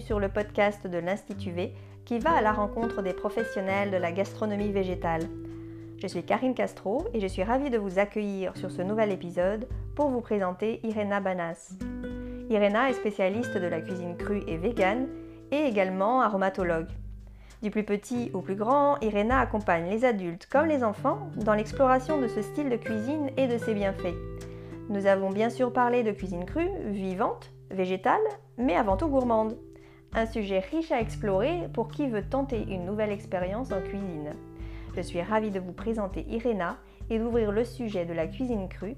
sur le podcast de l'Institut V qui va à la rencontre des professionnels de la gastronomie végétale. Je suis Karine Castro et je suis ravie de vous accueillir sur ce nouvel épisode pour vous présenter Irena Banas. Irena est spécialiste de la cuisine crue et végane et également aromatologue. Du plus petit au plus grand, Irena accompagne les adultes comme les enfants dans l'exploration de ce style de cuisine et de ses bienfaits. Nous avons bien sûr parlé de cuisine crue, vivante, végétale, mais avant tout gourmande. Un sujet riche à explorer pour qui veut tenter une nouvelle expérience en cuisine. Je suis ravie de vous présenter Irena et d'ouvrir le sujet de la cuisine crue.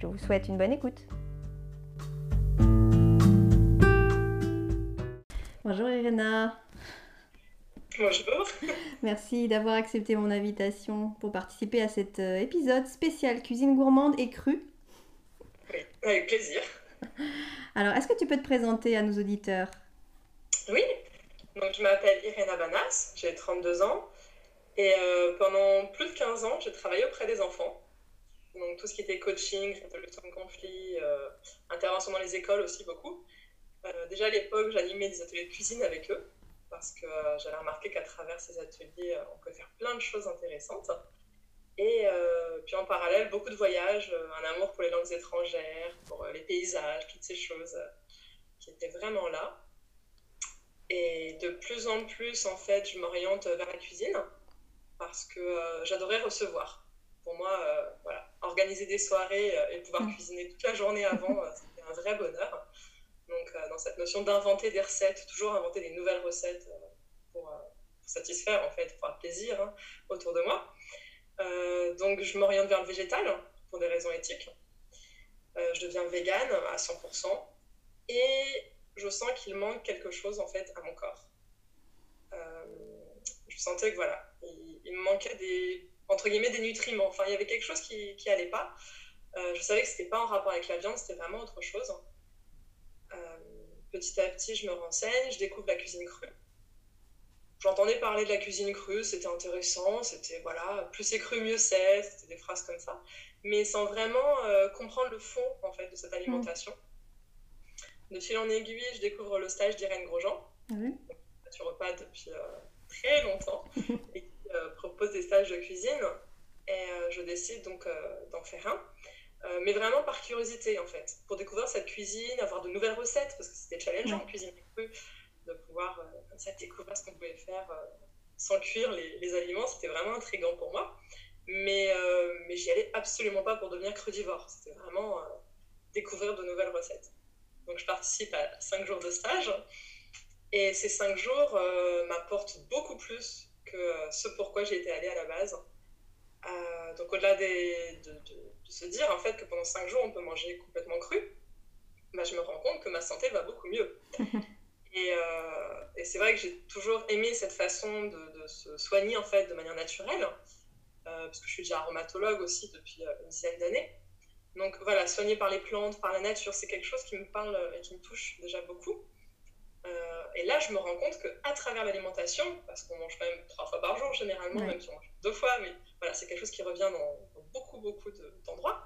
Je vous souhaite une bonne écoute. Bonjour Irena. Bonjour. Merci d'avoir accepté mon invitation pour participer à cet euh, épisode spécial cuisine gourmande et crue. Oui, avec plaisir. Alors, est-ce que tu peux te présenter à nos auditeurs? Oui, donc je m'appelle Irena Banas, j'ai 32 ans et euh, pendant plus de 15 ans, j'ai travaillé auprès des enfants. Donc tout ce qui était coaching, résolution de conflits, euh, intervention dans les écoles aussi beaucoup. Euh, déjà à l'époque, j'animais des ateliers de cuisine avec eux parce que j'avais remarqué qu'à travers ces ateliers, on peut faire plein de choses intéressantes. Et puis en parallèle, beaucoup de voyages, un amour pour les langues étrangères, pour les paysages, toutes ces choses qui étaient vraiment là. Et de plus en plus, en fait, je m'oriente vers la cuisine parce que j'adorais recevoir. Pour moi, voilà, organiser des soirées et pouvoir mm. cuisiner toute la journée avant, c'était un vrai bonheur. Donc, dans cette notion d'inventer des recettes, toujours inventer des nouvelles recettes pour, satisfaire, en fait, pour avoir plaisir hein, autour de moi. Euh, donc je m'oriente vers le végétal pour des raisons éthiques. Euh, je deviens végane à 100% et je sens qu'il manque quelque chose en fait à mon corps. Euh, je sentais que voilà, il, me manquait des entre guillemets des nutriments. Enfin, il y avait quelque chose qui qui allait pas. je savais que c'était pas en rapport avec la viande, c'était vraiment autre chose. petit à petit, je me renseigne, je découvre la cuisine crue j'entendais parler de la cuisine crue, c'était intéressant, c'était voilà, plus c'est cru, mieux c'est, c'était des phrases comme ça, mais sans vraiment euh, comprendre le fond en fait de cette mm. alimentation. De fil en aiguille, je découvre le stage d'Irène Grosjean, mmh. repas depuis euh, très longtemps, et qui euh, propose des stages de cuisine, et je décide donc d'en faire un. mais vraiment par curiosité en fait, pour découvrir cette cuisine, avoir de nouvelles recettes, parce que c'était challengeant en cuisine crue, de pouvoir comme ça découvrir ce qu'on pouvait faire euh, sans cuire les, les aliments. C'était vraiment intriguant pour moi. Mais, euh, mais j'y allais absolument pas pour devenir crudivore. C'était vraiment euh, découvrir de nouvelles recettes. Donc je participe à 5 jours de stage. Et ces 5 jours m'apportent beaucoup plus que ce pourquoi j'ai été allée à la base. donc au-delà de, de, se dire en fait que pendant 5 jours on peut manger complètement cru, bah, je me rends compte que ma santé va beaucoup mieux. Euh, et, c'est vrai que j'ai toujours aimé cette façon de, se soigner en fait de manière naturelle, euh, parce que je suis déjà aromatologue aussi depuis euh, une dizaine d'années. Donc voilà, soigner par les plantes, par la nature, c'est quelque chose qui me parle et qui me touche déjà beaucoup. et là, je me rends compte qu'à travers l'alimentation, parce qu'on mange quand même trois fois par jour généralement, même si on mange deux fois, mais voilà, c'est quelque chose qui revient dans, beaucoup, beaucoup d'endroits,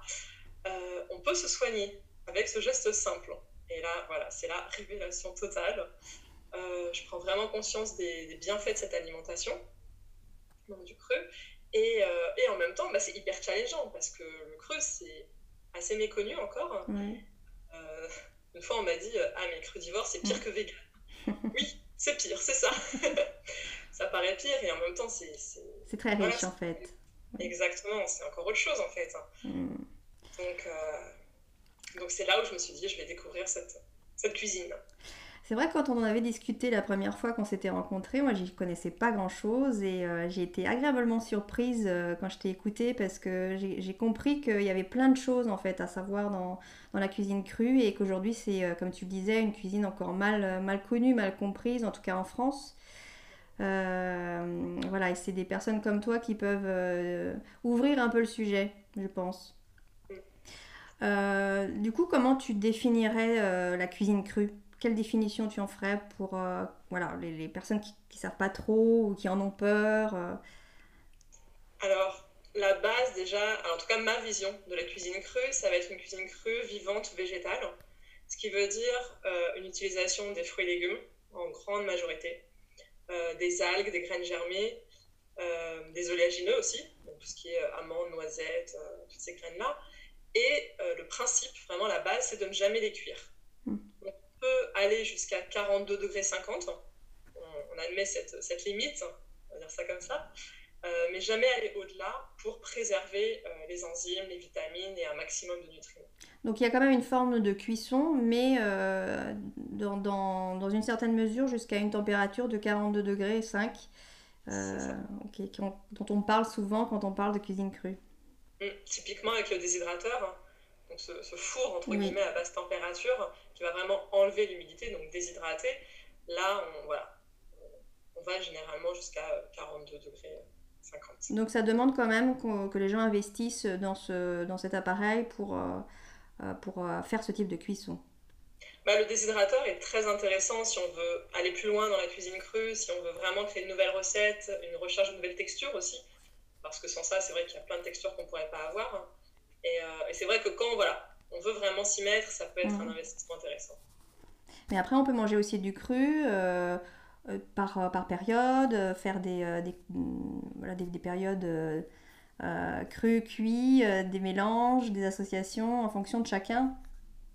on peut se soigner avec ce geste simple. Et là, voilà, c'est la révélation totale. Euh, je prends vraiment conscience des, bienfaits de cette alimentation, donc du cru. Et, euh, et en même temps, bah, c'est hyper challengeant parce que le cru, c'est assez méconnu encore. Euh, une fois, on m'a dit Ah, mais crudivore, c'est pire que vegan. oui, c'est pire, c'est ça. ça paraît pire et en même temps, c'est. C'est très riche en fait. Exactement, c'est encore autre chose en fait. Mm. Donc donc c'est là où je me suis dit, je vais découvrir cette, cette cuisine. C'est vrai que quand on en avait discuté la première fois qu'on s'était rencontrés, moi j'y connaissais pas grand chose et euh, j'ai été agréablement surprise euh, quand je t'ai écouté parce que j'ai compris qu'il y avait plein de choses en fait à savoir dans, dans la cuisine crue et qu'aujourd'hui c'est, euh, comme tu le disais, une cuisine encore mal, mal connue, mal comprise, en tout cas en France. voilà, et c'est des personnes comme toi qui peuvent ouvrir un peu le sujet, je pense. Du coup, comment tu définirais la cuisine crue? Quelle définition tu en ferais pour euh, voilà, les, personnes qui ne savent pas trop ou qui en ont peur Alors, la base déjà, en tout cas ma vision de la cuisine crue, ça va être une cuisine crue, vivante, végétale. Ce qui veut dire une utilisation des fruits et légumes en grande majorité. des algues, des graines germées, des oléagineux aussi, donc tout ce qui est amandes, noisettes, toutes ces graines-là. Et le principe, vraiment la base, c'est de ne jamais les cuire. Hmm. On peut aller jusqu'à 42 degrés 50. On, admet cette, cette limite, on va dire ça comme ça. Euh, mais jamais aller au-delà pour préserver euh, les enzymes, les vitamines et un maximum de nutriments. Donc il y a quand même une forme de cuisson, mais euh, dans, dans, dans, une certaine mesure jusqu'à une température de 42 degrés 5, dont on parle souvent quand on parle de cuisine crue. Hum, typiquement avec le déshydrateur, hein. donc ce, four entre guillemets à basse température qui va vraiment enlever l'humidité, donc déshydrater. Là, on, voilà, on va généralement jusqu'à 42 degrés. Donc ça demande quand même que les gens investissent dans, ce, dans cet appareil pour, euh, euh, pour euh, faire ce type de cuisson. Bah, le déshydrateur est très intéressant si on veut aller plus loin dans la cuisine crue, si on veut vraiment créer de nouvelles recettes, une recherche de nouvelles textures aussi. Parce que sans ça, c'est vrai qu'il y a plein de textures qu'on ne pourrait pas avoir. Et, c'est vrai que quand voilà, on veut vraiment s'y mettre, ça peut être un investissement intéressant. Mais après, on peut manger aussi du cru. Euh, par, euh, par période, euh, faire des, des, mm, voilà, des, des périodes euh, crues, cuits, des mélanges, des associations en fonction de chacun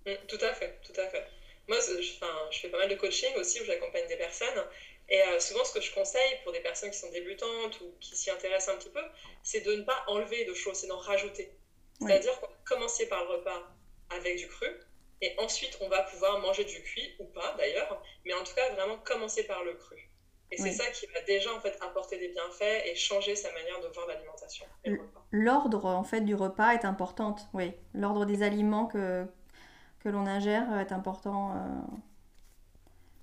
mm, Tout à fait, tout à fait. Moi, je, je fais pas mal de coaching aussi où j'accompagne des personnes. Et souvent, ce que je conseille pour des personnes qui sont débutantes ou qui s'y intéressent un petit peu, c'est de ne pas enlever de choses, c'est d'en rajouter. C'est-à-dire commencer par le repas avec du cru, et ensuite, on va pouvoir manger du cuit ou pas d'ailleurs, mais en tout cas, vraiment commencer par le cru. Et c'est ça qui va déjà en fait apporter des bienfaits et changer sa manière de voir l'alimentation. L'ordre en fait du repas est importante, oui. L'ordre des aliments que, que l'on ingère est important. Euh,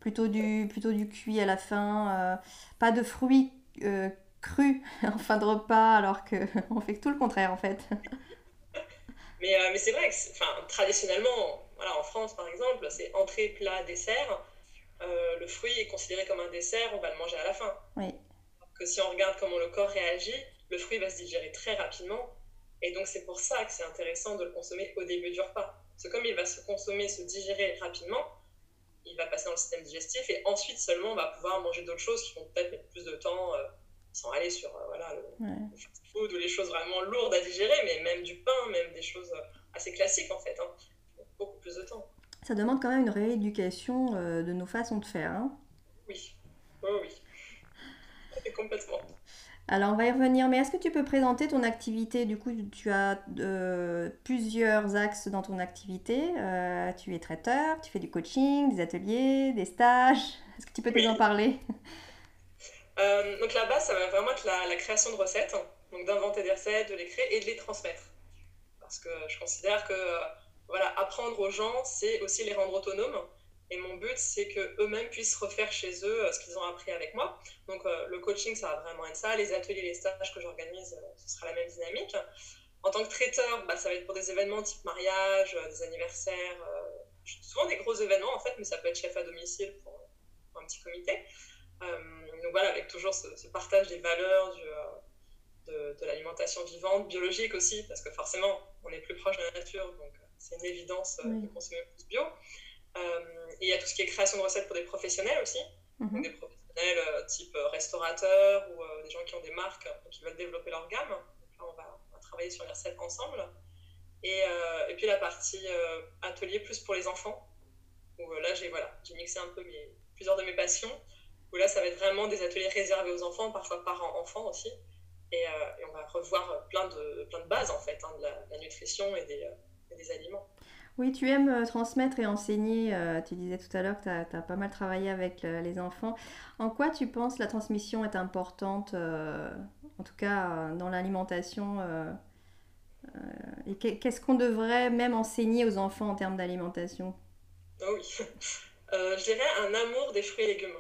plutôt, du, plutôt du cuit à la fin, euh, pas de fruits euh, crus en fin de repas, alors qu'on fait tout le contraire en fait. Mais, mais c'est vrai que traditionnellement, en France, par exemple, c'est entrée, plat, dessert. Euh, le fruit est considéré comme un dessert, on va le manger à la fin. Que si on regarde comment le corps réagit, le fruit va se digérer très rapidement. Et donc, c'est pour ça que c'est intéressant de le consommer au début du repas. Parce que comme il va se consommer, se digérer rapidement, il va passer dans le système digestif et ensuite seulement on va pouvoir manger d'autres choses qui vont peut-être mettre plus de temps euh, sans aller sur euh, voilà, le, food ou les choses vraiment lourdes à digérer, mais même du pain, même des choses assez classiques en fait. Hein beaucoup plus de temps. Ça demande quand même une rééducation euh, de nos façons de faire. Hein oui, oui, oui. Complètement. Alors, on va y revenir, mais est-ce que tu peux présenter ton activité? Du coup, tu as euh, plusieurs axes dans ton activité. Euh, tu es traiteur, tu fais du coaching, des ateliers, des stages. Est-ce que tu peux nous en parler? Donc, la base, ça va vraiment être la, création de recettes, donc d'inventer des recettes, de les créer et de les transmettre. Parce que je considère que voilà, apprendre aux gens, c'est aussi les rendre autonomes. Et mon but, c'est qu'eux-mêmes puissent refaire chez eux euh, ce qu'ils ont appris avec moi. Donc, euh, le coaching, ça va vraiment être ça. Les ateliers, les stages que j'organise, euh, ce sera la même dynamique. En tant que traiteur, bah, ça va être pour des événements type mariage, des anniversaires, souvent des gros événements en fait, mais ça peut être chef à domicile pour, un petit comité. Donc voilà, avec toujours ce, partage des valeurs, de, de l'alimentation vivante, biologique aussi, parce que forcément, on est plus proche de la nature, donc c'est une évidence euh, de consommer plus bio. Euh, et il y a tout ce qui est création de recettes pour des professionnels aussi, mhm. des professionnels euh, type restaurateurs ou des gens qui ont des marques qui veulent développer leur gamme. Donc là, on va, travailler sur les recettes ensemble. Et, et puis la partie atelier plus pour les enfants, où là j'ai voilà, mixé un peu mes, plusieurs de mes passions, où là ça va être vraiment des ateliers réservés aux enfants, parfois parents-enfants aussi. Et, on va revoir plein de, plein de bases en fait, hein, de, la, nutrition et des, des aliments. Oui, tu aimes euh, transmettre et enseigner. Euh, tu disais tout à l'heure que tu as, pas mal travaillé avec euh, les enfants. En quoi tu penses la transmission est importante, en tout cas dans l'alimentation Et qu'est-ce qu'on devrait même enseigner aux enfants en termes d'alimentation? Ah Oui, je dirais un amour des fruits et légumes.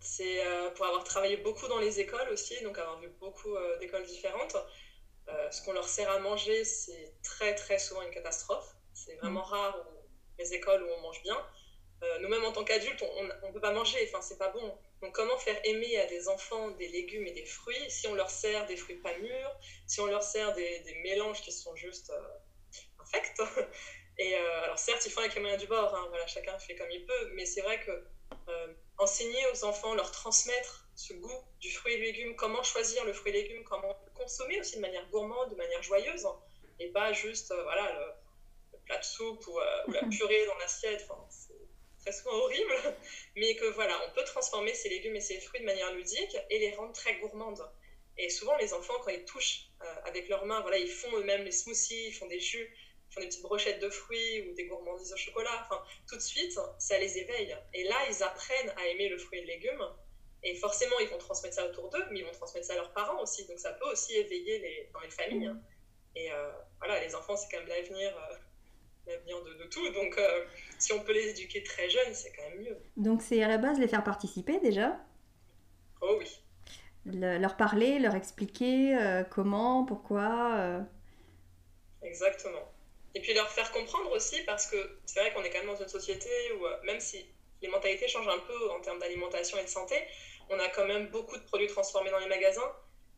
C'est pour avoir travaillé beaucoup dans les écoles aussi, donc avoir vu beaucoup d'écoles différentes. Euh, ce qu'on leur sert à manger, c'est très très souvent une catastrophe. C'est vraiment mm. rare les écoles où on mange bien. Euh, nous-mêmes en tant qu'adultes, on ne peut pas manger, enfin c'est pas bon. Donc comment faire aimer à des enfants des légumes et des fruits si on leur sert des fruits pas mûrs, si on leur sert des, mélanges qui sont juste euh, infects? Et alors certes, il faut avec les moyens du bord, hein, voilà, chacun fait comme il peut, mais c'est vrai que enseigner aux enfants, leur transmettre ce goût du fruit et légumes, comment choisir le fruit et légumes, comment le consommer aussi de manière gourmande, de manière joyeuse, et pas juste voilà, le, plat de soupe ou, la purée dans l'assiette. Enfin, c'est très souvent horrible, mais que voilà, on peut transformer ces légumes et ces fruits de manière ludique et les rendre très gourmandes. Et souvent, les enfants, quand ils touchent avec leurs mains, voilà, ils font eux-mêmes les smoothies, ils font des jus, font des petites brochettes de fruits ou des gourmandises au chocolat, enfin, tout de suite, ça les éveille. Et là, ils apprennent à aimer le fruit et le légume. Et forcément, ils vont transmettre ça autour d'eux, mais ils vont transmettre ça à leurs parents aussi. Donc, ça peut aussi éveiller les, dans les familles. Et euh, voilà, les enfants, c'est quand même l'avenir. Euh, l'avenir de, tout. Donc, euh, si on peut les éduquer très jeunes, c'est quand même mieux. Donc, c'est à la base les faire participer déjà? Oh oui. leur parler, leur expliquer comment, pourquoi. Exactement. Et puis leur faire comprendre aussi, parce que c'est vrai qu'on est quand même dans une société où, euh, même si les mentalités changent un peu en termes d'alimentation et de santé, on a quand même beaucoup de produits transformés dans les magasins.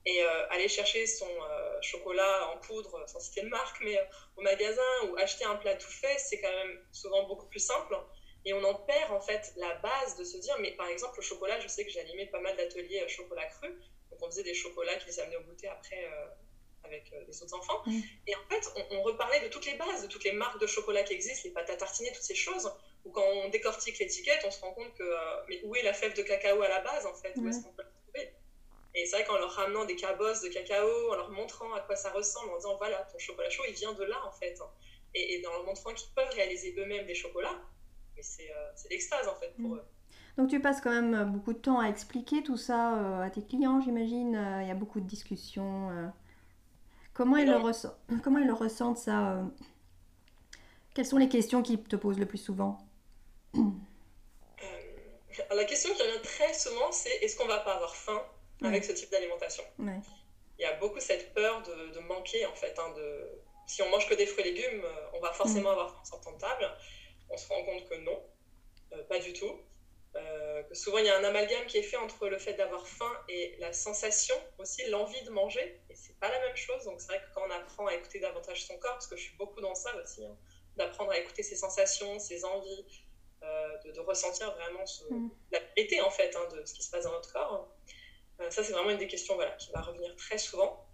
Et euh, aller chercher son euh, chocolat en poudre, sans citer de marque, mais au magasin ou acheter un plat tout fait, c'est quand même souvent beaucoup plus simple. Et on en perd en fait la base de se dire, mais par exemple, le chocolat, je sais que animé pas mal d'ateliers chocolat cru. Donc on faisait des chocolats qui les amenaient au goûter après avec euh, les autres enfants. Mm. Et en fait, on, reparlait de toutes les bases, de toutes les marques de chocolat qui existent, les pâtes à tartiner, toutes ces choses, où quand on décortique l'étiquette, on se rend compte que, euh, mais où est la fève de cacao à la base, en fait? Où est-ce qu'on peut la trouver? Et c'est vrai qu'en leur ramenant des cabosses de cacao, en leur montrant à quoi ça ressemble, en disant, voilà, ton chocolat chaud, il vient de là, en fait. Et, et dans leur montrant qu'ils peuvent réaliser eux-mêmes des chocolats, mais c'est euh, l'extase, en fait, pour mm. eux. Donc tu passes quand même beaucoup de temps à expliquer tout ça à tes clients, j'imagine. Il y a beaucoup de discussions. Comment ils, le ressentent, comment ils le ressentent ça euh, Quelles sont les questions qu'ils te posent le plus souvent euh, La question qui revient très souvent, c'est est-ce qu'on va pas avoir faim avec ce type d'alimentation? Il y a beaucoup cette peur de, manquer en fait. Hein, de... Si on mange que des fruits et légumes, euh, on va forcément avoir faim de table. On se rend compte que non, pas du tout. Euh, souvent il y a un amalgame qui est fait entre le fait d'avoir faim et la sensation aussi, l'envie de manger. Et c'est pas la même chose. Donc c'est vrai que quand on apprend à écouter davantage son corps, parce que je suis beaucoup dans ça aussi, hein, d'apprendre à écouter ses sensations, ses envies, euh, de, ressentir vraiment ce, mm. la vérité en fait hein, de ce qui se passe dans notre corps. Euh, ça c'est vraiment une des questions voilà, qui va revenir très souvent.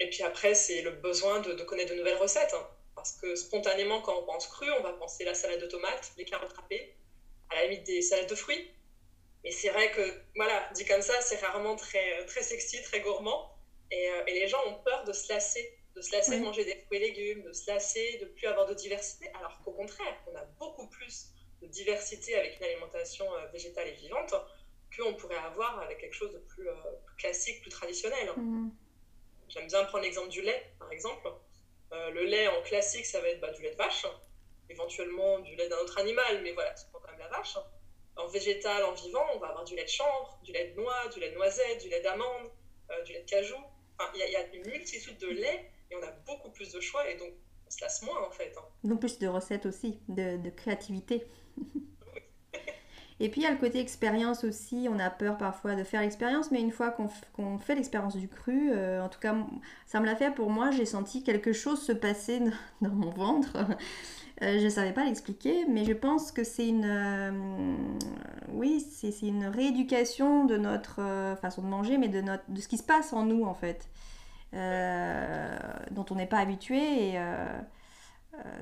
et puis après c'est le besoin de, connaître de nouvelles recettes. Hein. parce que spontanément, quand on pense cru, on va penser la salade de tomates, les carottes râpées, à la limite des salades de fruits. Mais c'est vrai que, voilà, dit comme ça, c'est rarement très, très sexy, très gourmand. Et, euh, et, les gens ont peur de se lasser, de se lasser de manger des fruits et légumes, de se lasser de plus avoir de diversité, alors qu'au contraire, on a beaucoup plus de diversité avec une alimentation euh, végétale et vivante qu'on pourrait avoir avec quelque chose de plus, euh, classique, plus traditionnel. Mm-hmm. J'aime bien prendre l'exemple du lait, par exemple. le lait en classique, ça va être bah, du lait de vache éventuellement du lait d'un autre animal, mais voilà, vache. En végétal, en vivant, on va avoir du lait de chanvre, du lait de noix, du lait de noisette, du lait d'amande, euh, du lait de cajou. Enfin, il y, a une multitude de laits et on a beaucoup plus de choix et donc on se lasse moins en fait. Hein. Donc plus de recettes aussi, de, créativité. Et puis il y a le côté expérience aussi, on a peur parfois de faire l'expérience, mais une fois qu'on fait l'expérience du cru, euh, en tout cas ça me l'a fait pour moi, j'ai senti quelque chose se passer dans mon ventre. Euh, je ne savais pas l'expliquer, mais je pense que c'est une, euh, oui, c'est une rééducation de notre euh, façon de manger, mais de, notre, de ce qui se passe en nous en fait, dont on n'est pas habitué et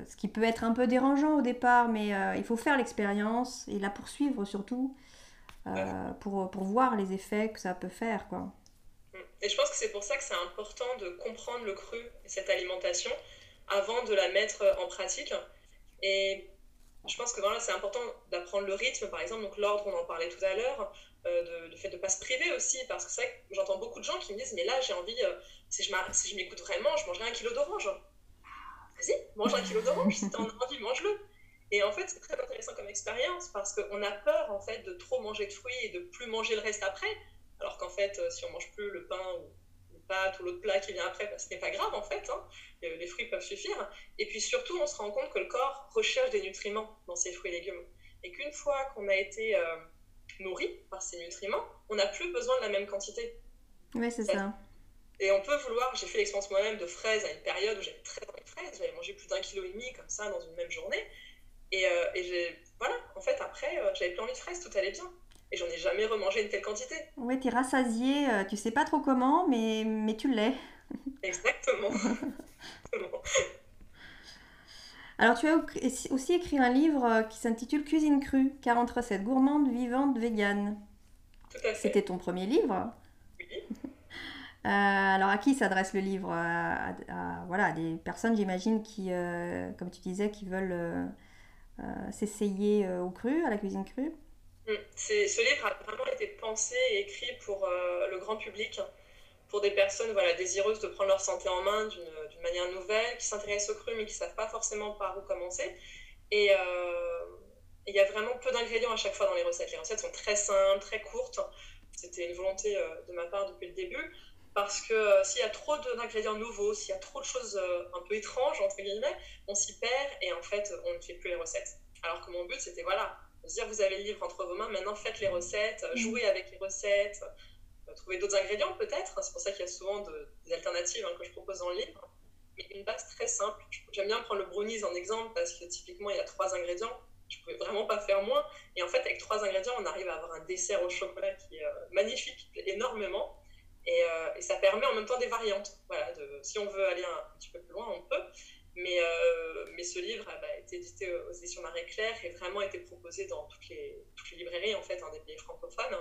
ce qui peut être un peu dérangeant au départ, mais il faut faire l'expérience et la poursuivre surtout pour, pour voir les effets que ça peut faire, quoi. Et je pense que c'est pour ça que c'est important de comprendre le cru et cette alimentation avant de la mettre en pratique et je pense que voilà, c'est important d'apprendre le rythme, par exemple, donc l'ordre, on en parlait tout à l'heure, euh, de, fait de ne pas se priver aussi, parce que c'est vrai que j'entends beaucoup de gens qui me disent, mais là, j'ai envie, euh, si je si m'écoute vraiment, je mangerai un kilo d'orange. Vas-y, mange un kilo d'orange, si tu en as envie, mange-le. Et en fait, c'est très intéressant comme expérience, parce qu'on a peur, en fait, de trop manger de fruits et de plus manger le reste après, alors qu'en fait, euh, si on mange plus le pain ou tout l'autre plat qui vient après, bah, ce n'est pas grave en fait, hein. les fruits peuvent suffire. Et puis surtout, on se rend compte que le corps recherche des nutriments dans ces fruits et légumes. Et qu'une fois qu'on a été euh, nourri par ces nutriments, on n'a plus besoin de la même quantité. Oui, c'est ça. Et on peut vouloir, j'ai fait l'expérience moi-même de fraises à une période où j'avais très envie de fraises, j'avais mangé plus d'un kilo et demi comme ça dans une même journée. Et, et j'ai, voilà, en fait, après, j'avais plus envie de fraises, tout allait bien. Et j'en ai jamais remangé une telle quantité. Oui, tu es rassasié, tu sais pas trop comment, mais, mais tu l'es. Exactement. Alors, tu as aussi écrit un livre qui s'intitule Cuisine crue, 40 recettes gourmandes, vivantes, véganes. Tout à fait. C'était ton premier livre Oui. Euh, alors, à qui s'adresse le livre? À, voilà, des personnes, j'imagine, qui, euh, comme tu disais, qui veulent euh, s'essayer au cru, à la cuisine crue? Ce livre a vraiment été pensé et écrit pour le grand public pour des personnes voilà, désireuses de prendre leur santé en main d'une manière nouvelle, qui s'intéressent au cru mais qui ne savent pas forcément par où commencer. Et euh, il y a vraiment peu d'ingrédients à chaque fois dans les recettes. Les recettes sont très simples, très courtes. C'était une volonté euh, de ma part depuis le début. Parce que euh, s'il y a trop d'ingrédients nouveaux, s'il y a trop de choses un peu étranges, entre guillemets, on s'y perd et en fait, on ne fait plus les recettes. Alors que mon but, c'était voilà, dire vous avez le livre entre vos mains, maintenant faites les recettes, mmh. jouez avec les recettes, trouver d'autres ingrédients peut-être. C'est pour ça qu'il y a souvent des alternatives hein, que je propose dans le livre. Mais une base très simple. J'aime bien prendre le brownies en exemple parce que typiquement il y a trois ingrédients. Je ne pouvais vraiment pas faire moins. Et en fait, avec trois ingrédients, on arrive à avoir un dessert au chocolat qui est euh, magnifique, qui plaît énormément. Euh, et, ça permet en même temps des variantes. Voilà, de, si on veut aller un, petit peu plus loin, on peut. Mais, euh, mais ce livre a été édité aux éditions Marie Claire et vraiment été proposé dans toutes les, toutes les librairies en fait, hein, des pays francophones.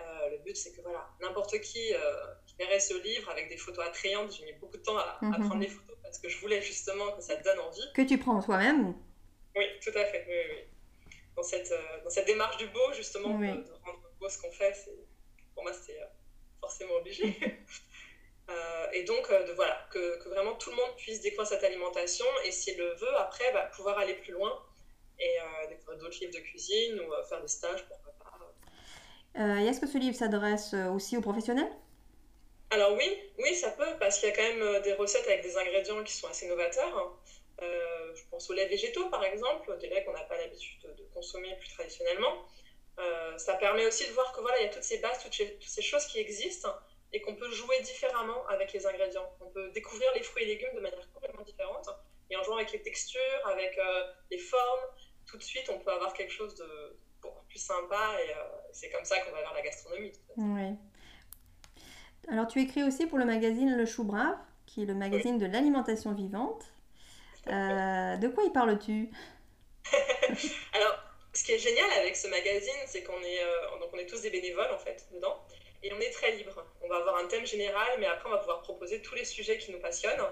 Euh, le but, c'est que voilà, n'importe qui, euh, qui verrait ce livre avec des photos attrayantes, j'ai mis beaucoup de temps à, mhm. prendre les photos parce que je voulais justement que ça te donne envie. Que tu prends toi-même Oui, tout à fait. Oui, oui. Dans, cette, euh, dans cette démarche du beau, justement, de, rendre beau ce qu'on fait, pour moi, c'est forcément obligé. et donc, de, voilà, que, que, vraiment tout le monde puisse découvrir cette alimentation et s'il le veut, après, bah, pouvoir aller plus loin et découvrir d'autres livres de cuisine ou faire des stages, pourquoi euh, est-ce que ce livre s'adresse euh, aussi aux professionnels? Alors oui, oui, ça peut, parce qu'il y a quand même euh, des recettes avec des ingrédients qui sont assez novateurs. je pense aux laits végétaux, par exemple, des laits qu'on n'a pas l'habitude de consommer plus traditionnellement. ça permet aussi de voir que voilà, il y a toutes ces bases, toutes, ces choses qui existent et qu'on peut jouer différemment avec les ingrédients. On peut découvrir les fruits et légumes de manière complètement différente et en jouant avec les textures, avec les formes, tout de suite, on peut avoir quelque chose de beaucoup plus sympa et euh, c'est comme ça qu'on va vers la gastronomie. Oui. Alors tu écris aussi pour le magazine Le Chou Brave, qui est le magazine de l'alimentation vivante. Euh, de quoi y parles-tu? Alors, ce qui est génial avec ce magazine, c'est qu'on est, euh, donc on est tous des bénévoles en fait dedans, et on est très libre. On va avoir un thème général, mais après on va pouvoir proposer tous les sujets qui nous passionnent.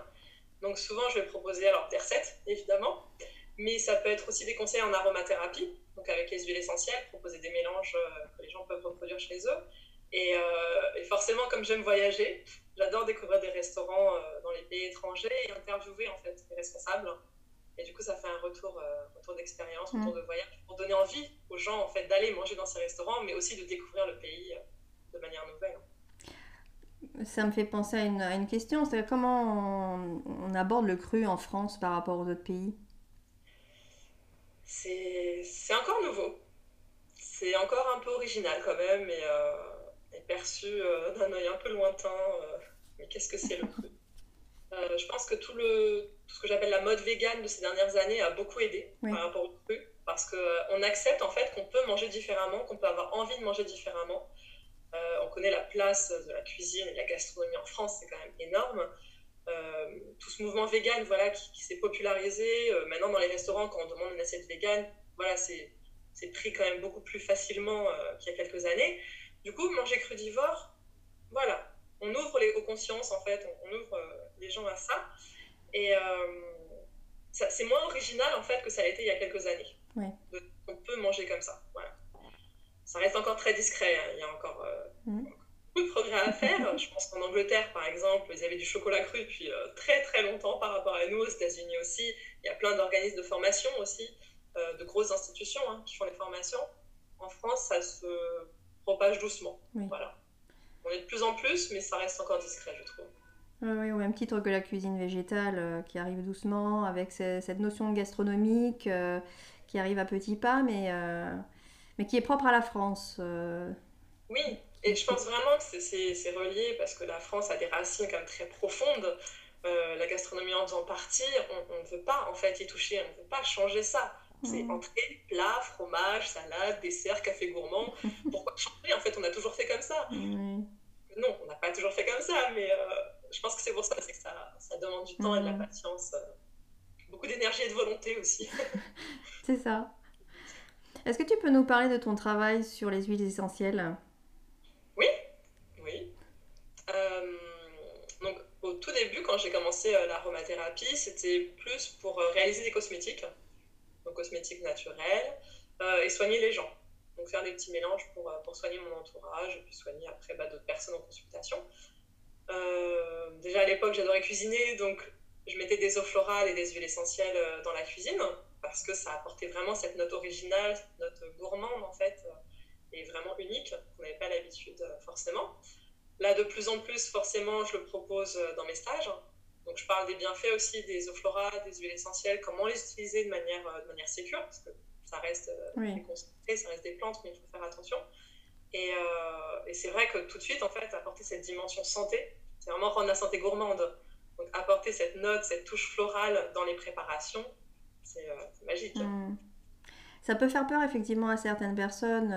Donc souvent, je vais proposer alors des recettes, évidemment, mais ça peut être aussi des conseils en aromathérapie, donc avec les huiles essentielles, proposer des mélanges euh, que les gens peuvent reproduire chez eux. Euh, et, forcément, comme j'aime voyager, j'adore découvrir des restaurants euh, dans les pays étrangers et interviewer en fait les responsables. Et du coup, ça fait un retour, retour d'expérience, retour mm. de voyage, pour donner envie aux gens en fait d'aller manger dans ces restaurants, mais aussi de découvrir le pays de manière nouvelle. Ça me fait penser à une, à une question, c'est comment on, on aborde le cru en France par rapport aux autres pays? C'est encore nouveau. C'est encore un peu original quand même et, euh, perçu euh, d'un œil un peu lointain. Euh, mais qu'est-ce que c'est le cru? Je pense que tout, le, tout ce que j'appelle la mode végane de ces dernières années a beaucoup aidé par rapport au cru parce qu'on accepte en fait qu'on peut manger différemment, qu'on peut avoir envie de manger différemment. Connaît la place de la cuisine et de la gastronomie en France, c'est quand même énorme. Euh, tout ce mouvement vegan voilà, qui, s'est popularisé. Euh, maintenant, dans les restaurants, quand on demande une assiette vegan, voilà, c'est pris quand même beaucoup plus facilement euh, qu'il y a quelques années. Du coup, manger crudivore, voilà, on ouvre les, aux consciences, en fait, on, ouvre les gens à ça. Et c'est moins original, en fait, que ça a été il y a quelques années. on peut manger comme ça. Ça reste encore très discret. Hein. Il y a encore, mmh de progrès à faire. Je pense qu'en Angleterre, par exemple, ils avaient du chocolat cru depuis euh, très très longtemps par rapport à nous, aux États-Unis aussi. Il y a plein d'organismes de formation aussi, euh, de grosses institutions hein, qui font les formations. En France, ça se propage doucement. Voilà. On est de plus en plus, mais ça reste encore discret, je trouve. Oui, au même titre que la cuisine végétale euh, qui arrive doucement, avec cette notion gastronomique qui arrive à petits pas, mais, mais qui est propre à la France. Oui, et je pense vraiment que c'est relié parce que la France a des racines quand même très profondes. Euh, la gastronomie en faisant partie, on ne veut pas en fait y toucher, on ne veut pas changer ça. C'est mmh. entrée, plat, fromage, salade, dessert, café gourmand. Pourquoi changer? En fait, on a toujours fait comme ça. Non, on n'a pas toujours fait comme ça, mais euh, je pense que c'est pour ça, que ça, ça, demande du temps et de la mmh. patience. Euh, beaucoup d'énergie et de volonté aussi. c'est ça. Est-ce que tu peux nous parler de ton travail sur les huiles essentielles? Oui, oui. Euh, donc, au tout début, quand j'ai commencé l'aromathérapie, c'était plus pour réaliser des cosmétiques donc cosmétiques naturels, euh, et soigner les gens. Donc faire des petits mélanges pour, euh, pour soigner mon entourage, puis soigner après bah, d'autres personnes en consultation. Euh, déjà à l'époque, j'adorais cuisiner, donc je mettais des eaux florales et des huiles essentielles dans la cuisine, parce que ça apportait vraiment cette note originale, cette note gourmande en fait, et vraiment unique, qu'on n'avait pas l'habitude forcément. Là, de plus en plus, forcément, je le propose dans mes stages. Donc, je parle des bienfaits aussi des eaux florales, des huiles essentielles, comment les utiliser de manière, euh, de manière sécure, parce que ça reste euh, des concentrés, ça reste des plantes, mais il faut faire attention. Et, euh, et c'est vrai que tout de suite, en fait, apporter cette dimension santé, c'est vraiment rendre la santé gourmande. Donc, apporter cette note, cette touche florale dans les préparations, c'est magique. Hmm. Ça peut faire peur, effectivement, à certaines personnes.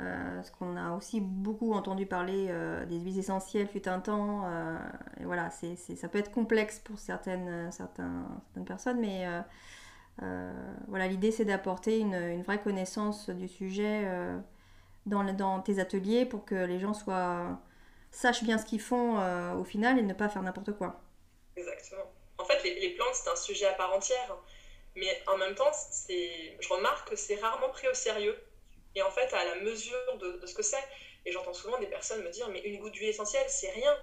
Euh, parce qu'on a aussi beaucoup entendu parler euh, des huiles essentielles fut un temps. Euh, et voilà, c'est, ça peut être complexe pour certaines, certaines personnes, mais voilà, l'idée c'est d'apporter une, une, vraie connaissance du sujet dans, dans, tes ateliers pour que les gens soient, sachent bien ce qu'ils font au final et ne pas faire n'importe quoi. Exactement. En fait, les, les plantes, c'est un sujet à part entière. Mais en même temps, je remarque que c'est rarement pris au sérieux et en fait à la mesure de, ce que c'est. Et j'entends souvent des personnes me dire mais une goutte d'huile essentielle c'est rien.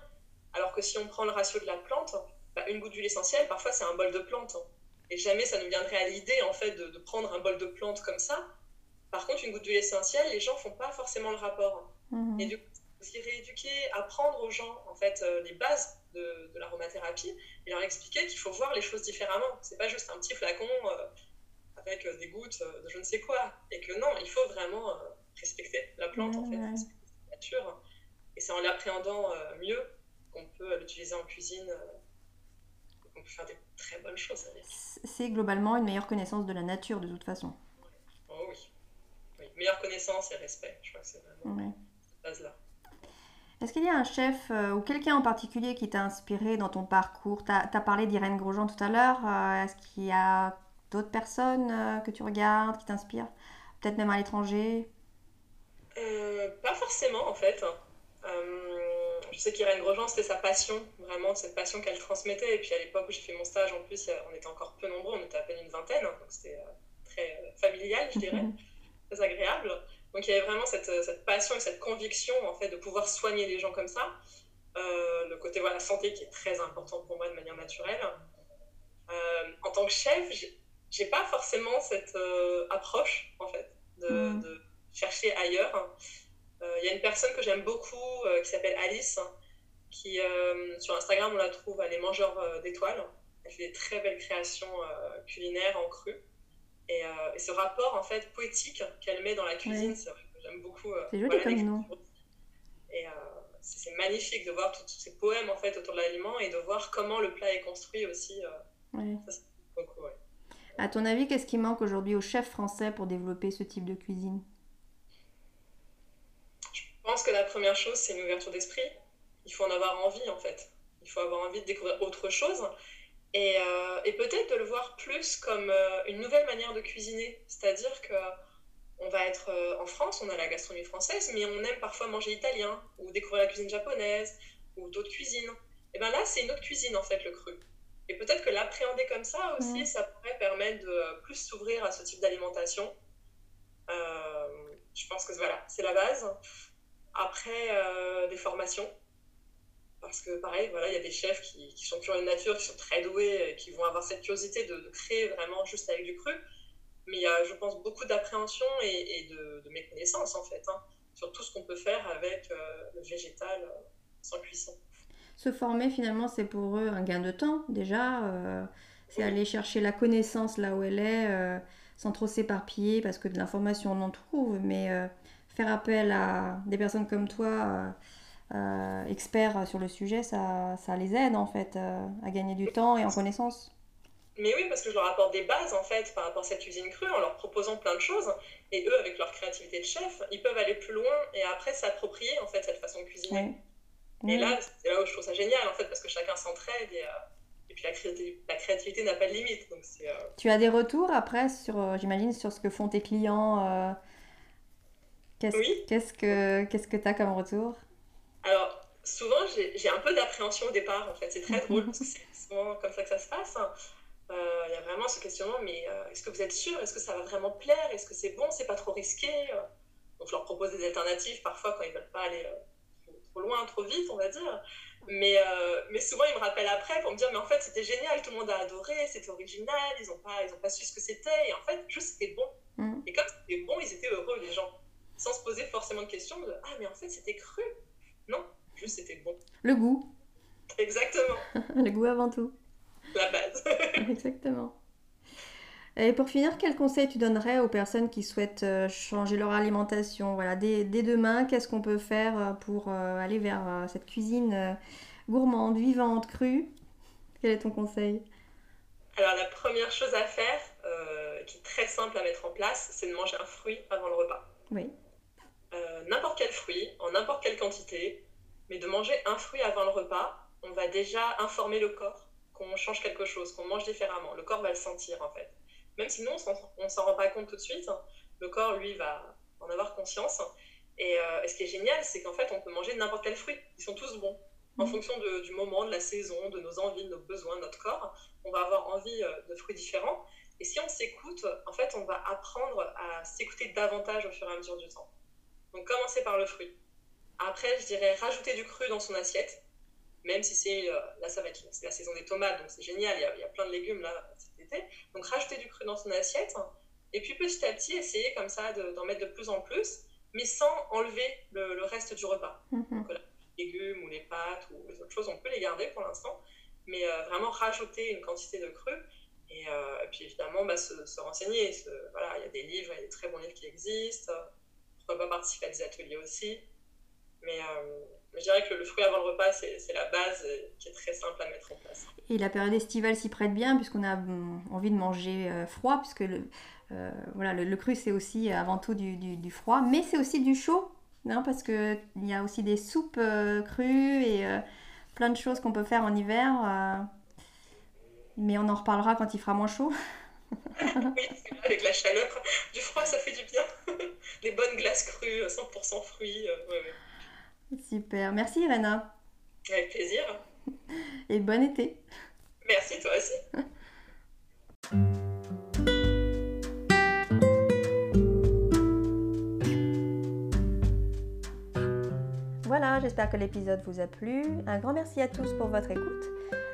Alors que si on prend le ratio de la plante, bah, une goutte d'huile essentielle parfois c'est un bol de plante. Et jamais ça nous viendrait à l'idée en fait de, prendre un bol de plante comme ça. Par contre une goutte d'huile essentielle les gens font pas forcément le rapport. Mmh. Et du coup aussi rééduquer, apprendre aux gens en fait euh, les bases de, l'aromathérapie et leur expliquer qu'il faut voir les choses différemment. C'est pas juste un petit flacon. Euh, avec euh, des gouttes euh, de je ne sais quoi. Et que non, il faut vraiment respecter la plante, en fait, la nature. Et c'est en l'appréhendant mieux qu'on peut l'utiliser en cuisine, qu'on peut faire des très bonnes choses avec. C'est globalement une meilleure connaissance de la nature, de toute façon. Oh oui. oui. Meilleure connaissance et respect, je crois que c'est vraiment cette base-là. Est-ce qu'il y a un chef ou quelqu'un en particulier qui t'a inspiré dans ton parcours? Tu as, parlé d'Irène Grosjean tout à l'heure. Est-ce qu'il y a d'autres personnes euh, que tu regardes, qui t'inspirent? Peut-être même à l'étranger? Euh, Pas forcément en fait. Euh, je sais qu'Irène Grosjean, c'était sa passion, vraiment cette passion qu'elle transmettait. Et puis à l'époque où j'ai fait mon stage, en plus, on était encore peu nombreux, on était à peine une vingtaine, donc c'était très familial, je dirais, très agréable. Donc il y avait vraiment cette, cette, passion et cette conviction en fait de pouvoir soigner les gens comme ça. le côté voilà, santé qui est très important pour moi de manière naturelle. en tant que chef, j'ai pas forcément cette euh, approche, en fait, de, mm. chercher ailleurs. Euh, il y a une personne que j'aime beaucoup euh, qui s'appelle Alice, qui sur Instagram, on la trouve, elle est mangeur d'étoiles. Elle fait des très belles créations culinaires en cru. Et, ce rapport, en fait, poétique qu'elle met dans la cuisine, c'est vrai que j'aime beaucoup. c'est joli comme nom. Et c'est magnifique de voir tous ces poèmes, en fait, autour de l'aliment et de voir comment le plat est construit aussi. Ouais. Ça, beaucoup, ouais. À ton avis, qu'est-ce qui manque aujourd'hui aux chefs français pour développer ce type de cuisine? Je pense que la première chose, c'est une ouverture d'esprit. Il faut en avoir envie, en fait. Il faut avoir envie de découvrir autre chose. Et, euh, peut-être de le voir plus comme euh, une nouvelle manière de cuisiner. C'est-à-dire que on va être euh, en France, on a la gastronomie française, mais on aime parfois manger italien, ou découvrir la cuisine japonaise, ou d'autres cuisines. Et bien là, c'est une autre cuisine, en fait, le cru. Et peut-être que l'appréhender comme ça aussi, ça pourrait permettre de plus s'ouvrir à ce type d'alimentation. Je pense que voilà, c'est la base. Après, des formations. Parce que pareil, voilà, il y a des chefs qui, qui, sont curieux de nature, qui sont très doués, qui vont avoir cette curiosité de, créer vraiment juste avec du cru. Mais il y a, je pense, beaucoup d'appréhension et, de, de, méconnaissance, en fait, hein, sur tout ce qu'on peut faire avec euh, le végétal sans cuisson se former finalement c'est pour eux un gain de temps déjà. Euh, c'est aller chercher la connaissance là où elle est euh, sans trop s'éparpiller parce que de l'information on en trouve, mais euh, faire appel à des personnes comme toi, experts sur le sujet, ça, ça les aide en fait à gagner du temps et en connaissance. Mais oui, parce que je leur apporte des bases en fait par rapport à cette cuisine crue en leur proposant plein de choses. Et eux, avec leur créativité de chef, ils peuvent aller plus loin et après s'approprier en fait cette façon de cuisiner. Et là, c'est là où je trouve ça génial en fait parce que chacun s'entraide et, euh, et, puis la créativité, la créativité n'a pas de limite. Donc euh, Tu as des retours après sur, euh, j'imagine, sur ce que font tes clients. Qu'est-ce, oui. Que qu'est-ce que tu as comme retour? Alors souvent j'ai, un peu d'appréhension au départ en fait. C'est très drôle parce que c'est souvent comme ça que ça se passe. Euh, il y a vraiment ce questionnement, mais euh, est-ce que vous êtes sûr? Est-ce que ça va vraiment plaire? Est-ce que c'est bon? C'est pas trop risqué? Donc je leur propose des alternatives parfois quand ils veulent pas aller euh, trop loin, trop vite, on va dire. Mais, mais souvent ils me rappellent après pour me dire mais en fait c'était génial, tout le monde a adoré, c'était original, ils n'ont pas, ils ont pas su ce que c'était et en fait juste c'était bon. Mm. Et comme c'était bon, ils étaient heureux les gens, sans se poser forcément de questions de ah mais en fait c'était cru. Non, juste c'était bon. Le goût. Exactement. Le goût avant tout la base. Exactement. Et pour finir, quel conseil tu donnerais aux personnes qui souhaitent euh, changer leur alimentation? Voilà, dès, demain, qu'est-ce qu'on peut faire euh, pour euh, aller vers cette cuisine gourmande, vivante, crue? Quel est ton conseil? Alors la première chose à faire, qui est très simple à mettre en place, c'est de manger un fruit avant le repas. Oui. N'importe quel fruit, en n'importe quelle quantité, mais de manger un fruit avant le repas, on va déjà informer le corps qu'on change quelque chose, qu'on mange différemment. Le corps va le sentir en fait. Même si nous, on ne s'en rend pas compte tout de suite, le corps, lui, va en avoir conscience. Euh, et, ce qui est génial, c'est qu'en fait, on peut manger n'importe quel fruit. Ils sont tous bons. En mmh. fonction du moment, de la saison, de nos envies, de nos besoins, de notre corps, on va avoir envie euh, de fruits différents. Et si on s'écoute, en fait, on va apprendre à s'écouter davantage au fur et à mesure du temps. Donc, commencer par le fruit. Après, je dirais rajouter du cru dans son assiette même si c'est euh, là ça va être la saison des tomates donc c'est génial il y, a, plein de légumes là cet été donc rajouter du cru dans son assiette et puis petit à petit essayer comme ça d'en mettre de plus en plus mais sans enlever le, reste du repas mm-hmm. donc, les légumes ou les pâtes ou les autres choses on peut les garder pour l'instant mais euh, vraiment rajouter une quantité de cru et, euh, puis évidemment bah, se, renseigner voilà il y a des livres il y a des très bons livres qui existent pourquoi pas participer à des ateliers aussi mais je dirais que le fruit avant le repas, c'est la base euh, qui est très simple à mettre en place. Et la période estivale s'y prête bien, puisqu'on a envie de manger euh, froid, puisque le, euh, voilà, le, cru, c'est aussi avant tout du, du, froid, mais c'est aussi du chaud, non parce qu'il y a aussi des soupes crues et plein de choses qu'on peut faire en hiver. mais on en reparlera quand il fera moins chaud. oui, avec la chaleur Les bonnes glaces crues, 100% fruits. Super. Merci Irena. Avec plaisir. Et bon été. Merci toi aussi. Voilà, j'espère que l'épisode vous a plu. Un grand merci à tous pour votre écoute.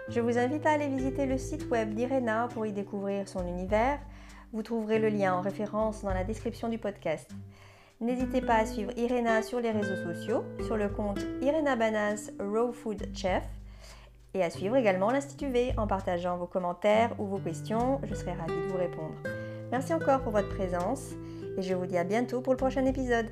Je vous invite à aller visiter le site web d'Irena pour y découvrir son univers. Vous trouverez le lien en référence dans la description du podcast. N'hésitez pas à suivre Irena sur les réseaux sociaux, sur le compte Irena Banas Raw Food Chef, et à suivre également l'Institut V en partageant vos commentaires ou vos questions. Je serai ravie de vous répondre. Merci encore pour votre présence et je vous dis à bientôt pour le prochain épisode.